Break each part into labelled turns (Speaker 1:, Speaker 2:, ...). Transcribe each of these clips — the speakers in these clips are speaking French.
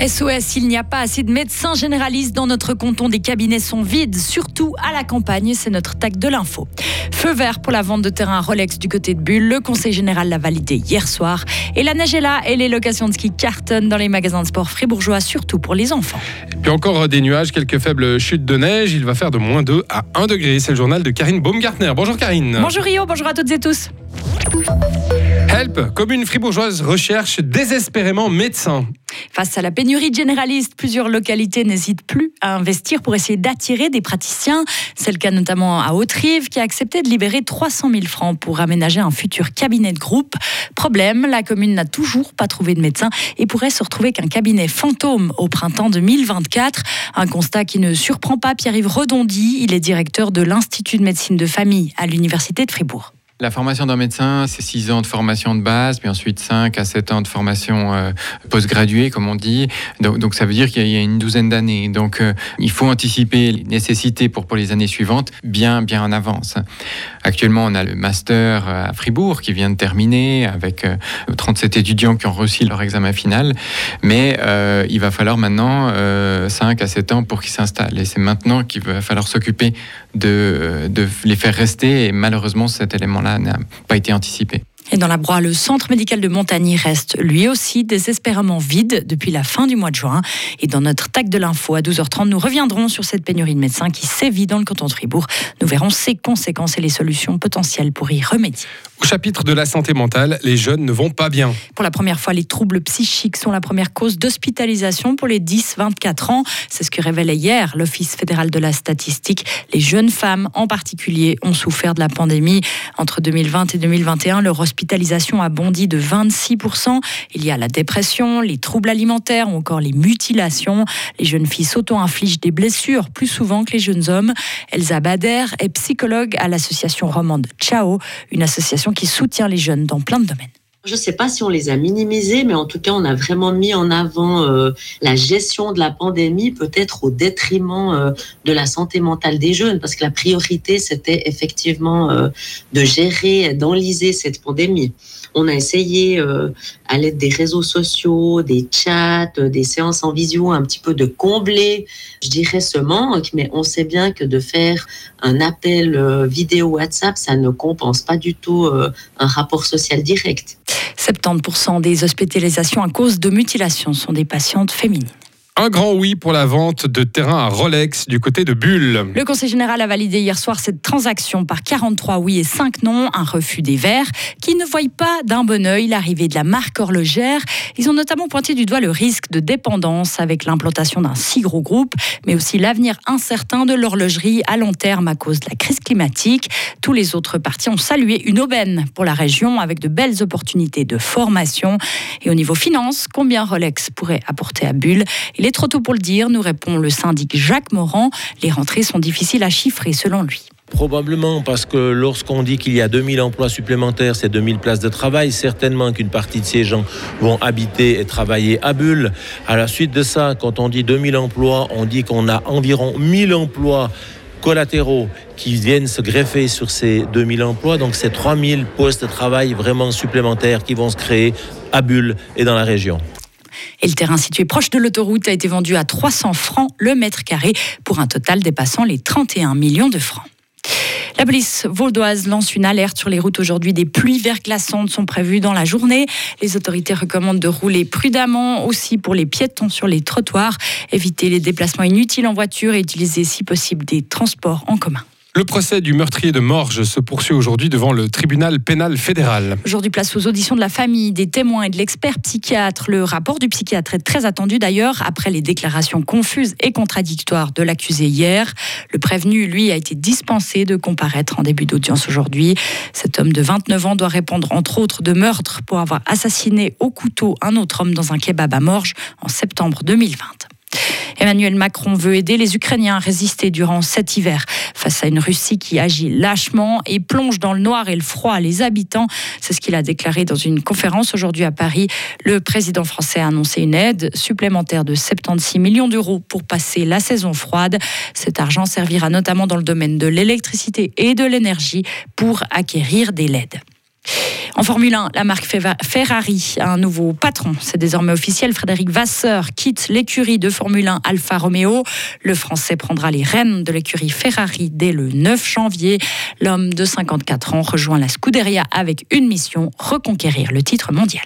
Speaker 1: SOS, il n'y a pas assez de médecins généralistes dans notre canton. Des cabinets sont vides, surtout à la campagne. C'est notre tag de l'info. Feu vert pour la vente de terrain Rolex du côté de Bulle. Le conseil général l'a validé hier soir. Et la neige est là et les locations de ski cartonnent dans les magasins de sport fribourgeois, surtout pour les enfants.
Speaker 2: Et puis encore des nuages, quelques faibles chutes de neige. Il va faire de moins 2 à 1 degré. C'est le journal de Karine Baumgartner. Bonjour Karine.
Speaker 1: Bonjour Rio, bonjour à toutes et tous.
Speaker 2: Help, commune fribourgeoise recherche désespérément médecins.
Speaker 1: Face à la pénurie généraliste, plusieurs localités n'hésitent plus à investir pour essayer d'attirer des praticiens. C'est le cas notamment à Haute-Rive qui a accepté de libérer 300 000 francs pour aménager un futur cabinet de groupe. Problème, la commune n'a toujours pas trouvé de médecin et pourrait se retrouver qu'un cabinet fantôme au printemps 2024. Un constat qui ne surprend pas Pierre-Yves Redondy. Il est directeur de l'Institut de médecine de famille à l'Université de Fribourg.
Speaker 3: La formation d'un médecin, c'est 6 ans de formation de base, puis ensuite 5 à 7 ans de formation euh, post-graduée, comme on dit. Donc, ça veut dire qu'il y a une douzaine d'années. Donc euh, il faut anticiper les nécessités pour, les années suivantes bien, bien en avance. Actuellement, on a le master à Fribourg qui vient de terminer avec 37 euh, étudiants qui ont reçu leur examen final. Mais il va falloir maintenant 5 à 7 ans pour qu'ils s'installent. Et c'est maintenant qu'il va falloir s'occuper de, de les faire rester. Et malheureusement, cet élément-là n'a pas été anticipé.
Speaker 1: Et dans la broie, le centre médical de Montagny reste lui aussi désespérément vide depuis la fin du mois de juin. Et dans notre tag de l'info à 12h30, nous reviendrons sur cette pénurie de médecins qui sévit dans le canton de Fribourg. Nous verrons ses conséquences et les solutions potentielles pour y remédier.
Speaker 2: Au chapitre de la santé mentale, les jeunes ne vont pas bien.
Speaker 1: Pour la première fois, les troubles psychiques sont la première cause d'hospitalisation pour les 10-24 ans. C'est ce que révélait hier l'Office fédéral de la statistique. Les jeunes femmes en particulier ont souffert de la pandémie. Entre 2020 et 2021, leur hospitalisation a bondi de 26%. Il y a la dépression, les troubles alimentaires ou encore les mutilations. Les jeunes filles s'auto-infligent des blessures plus souvent que les jeunes hommes. Elsa Bader est psychologue à l'association romande Ciao, une association qui soutient les jeunes dans plein de domaines.
Speaker 4: Je ne sais pas si on les a minimisés, mais en tout cas, on a vraiment mis en avant euh, la gestion de la pandémie, peut-être au détriment euh, de la santé mentale des jeunes, parce que la priorité, c'était effectivement euh, de gérer, d'enliser cette pandémie. On a essayé, à l'aide des réseaux sociaux, des chats, des séances en visio, un petit peu de combler, je dirais, ce manque, mais on sait bien que de faire un appel vidéo WhatsApp, ça ne compense pas du tout un rapport social direct.
Speaker 1: 70% des hospitalisations à cause de mutilations sont des patientes féminines.
Speaker 2: Un grand oui pour la vente de terrain à Rolex du côté de Bulle.
Speaker 1: Le Conseil général a validé hier soir cette transaction par 43 oui et 5 non, un refus des Verts qui ne voient pas d'un bon oeil l'arrivée de la marque horlogère. Ils ont notamment pointé du doigt le risque de dépendance avec l'implantation d'un si gros groupe, mais aussi l'avenir incertain de l'horlogerie à long terme à cause de la crise climatique. Tous les autres partis ont salué une aubaine pour la région avec de belles opportunités de formation. Et au niveau finance, combien Rolex pourrait apporter à Bulle? Est trop tôt pour le dire, nous répond le syndic Jacques Morand. Les rentrées sont difficiles à chiffrer selon lui.
Speaker 5: Probablement parce que lorsqu'on dit qu'il y a 2000 emplois supplémentaires, c'est 2000 places de travail, certainement qu'une partie de ces gens vont habiter et travailler à Bulle. À la suite de ça, quand on dit 2000 emplois, on dit qu'on a environ 1000 emplois collatéraux qui viennent se greffer sur ces 2000 emplois. Donc c'est 3000 postes de travail vraiment supplémentaires qui vont se créer à Bulle et dans la région.
Speaker 1: Et le terrain situé proche de l'autoroute a été vendu à 300 francs le mètre carré pour un total dépassant les 31 millions de francs. La police vaudoise lance une alerte sur les routes aujourd'hui. Des pluies verglaçantes sont prévues dans la journée. Les autorités recommandent de rouler prudemment aussi pour les piétons sur les trottoirs, éviter les déplacements inutiles en voiture et utiliser si possible des transports en commun.
Speaker 2: Le procès du meurtrier de Morges se poursuit aujourd'hui devant le tribunal pénal fédéral.
Speaker 1: Aujourd'hui, place aux auditions de la famille, des témoins et de l'expert psychiatre. Le rapport du psychiatre est très attendu d'ailleurs après les déclarations confuses et contradictoires de l'accusé hier. Le prévenu, lui, a été dispensé de comparaître en début d'audience aujourd'hui. Cet homme de 29 ans doit répondre entre autres de meurtre pour avoir assassiné au couteau un autre homme dans un kebab à Morges en septembre 2020. Emmanuel Macron veut aider les Ukrainiens à résister durant cet hiver face à une Russie qui agit lâchement et plonge dans le noir et le froid les habitants. C'est ce qu'il a déclaré dans une conférence aujourd'hui à Paris. Le président français a annoncé une aide supplémentaire de 76 millions d'euros pour passer la saison froide. Cet argent servira notamment dans le domaine de l'électricité et de l'énergie pour acquérir des LED. En Formule 1, la marque Ferrari a un nouveau patron. C'est désormais officiel. Frédéric Vasseur quitte l'écurie de Formule 1 Alfa Romeo. Le Français prendra les rênes de l'écurie Ferrari dès le 9 janvier. L'homme de 54 ans rejoint la Scuderia avec une mission, reconquérir le titre mondial.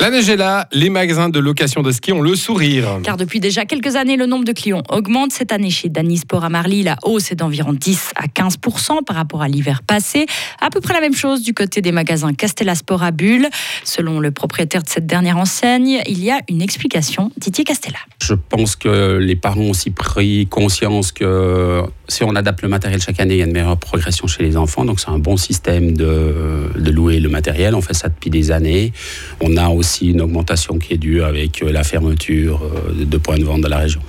Speaker 2: La neige est là, les magasins de location de ski ont le sourire.
Speaker 1: Car depuis déjà quelques années, le nombre de clients augmente. Cette année, chez Danisport à Marly, la hausse est d'environ 10 à 15 par rapport à l'hiver passé. À peu près la même chose du côté des magasins Castella Sport à Bulle. Selon le propriétaire de cette dernière enseigne, il y a une explication. Didier Castella.
Speaker 6: Je pense que les parents ont aussi pris conscience que si on adapte le matériel chaque année, il y a une meilleure progression chez les enfants. Donc c'est un bon système de, de louer le matériel. On fait ça depuis des années. On a aussi une augmentation qui est due avec euh, la fermeture euh, de points de vente de la région.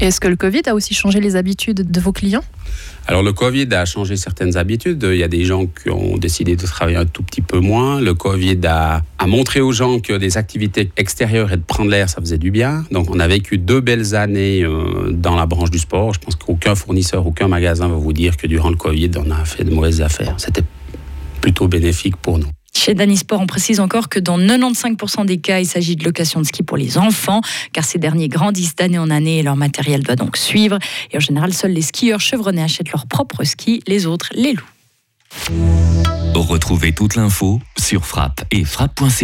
Speaker 7: Est-ce que le Covid a aussi changé les habitudes de vos clients?
Speaker 6: Alors le Covid a changé certaines habitudes. Il y a des gens qui ont décidé de travailler un tout petit peu moins. Le Covid a, a montré aux gens que des activités extérieures et de prendre l'air, ça faisait du bien. Donc on a vécu deux belles années euh, dans la branche du sport. Je pense qu'aucun fournisseur, aucun magasin va vous dire que durant le Covid, on a fait de mauvaises affaires. C'était plutôt bénéfique pour nous.
Speaker 1: Chez Danisport, on précise encore que dans 95% des cas, il s'agit de location de ski pour les enfants, car ces derniers grandissent d'année en année et leur matériel doit donc suivre. Et en général, seuls les skieurs chevronnés achètent leurs propres skis, les autres les louent.
Speaker 8: Retrouvez toute l'info sur frappe et frappe.ch.